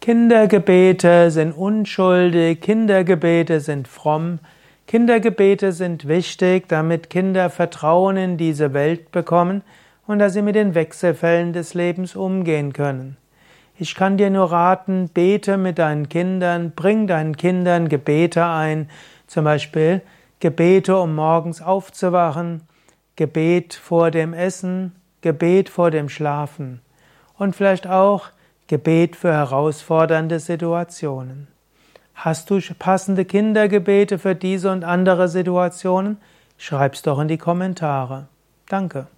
Kindergebete sind unschuldig, Kindergebete sind fromm, Kindergebete sind wichtig, damit Kinder Vertrauen in diese Welt bekommen und dass sie mit den Wechselfällen des Lebens umgehen können. Ich kann dir nur raten, bete mit deinen Kindern, bring deinen Kindern Gebete ein, zum Beispiel Gebete, um morgens aufzuwachen, Gebet vor dem Essen, Gebet vor dem Schlafen und vielleicht auch Gebet für herausfordernde Situationen. Hast du passende Kindergebete für diese und andere Situationen? Schreib's doch in die Kommentare. Danke.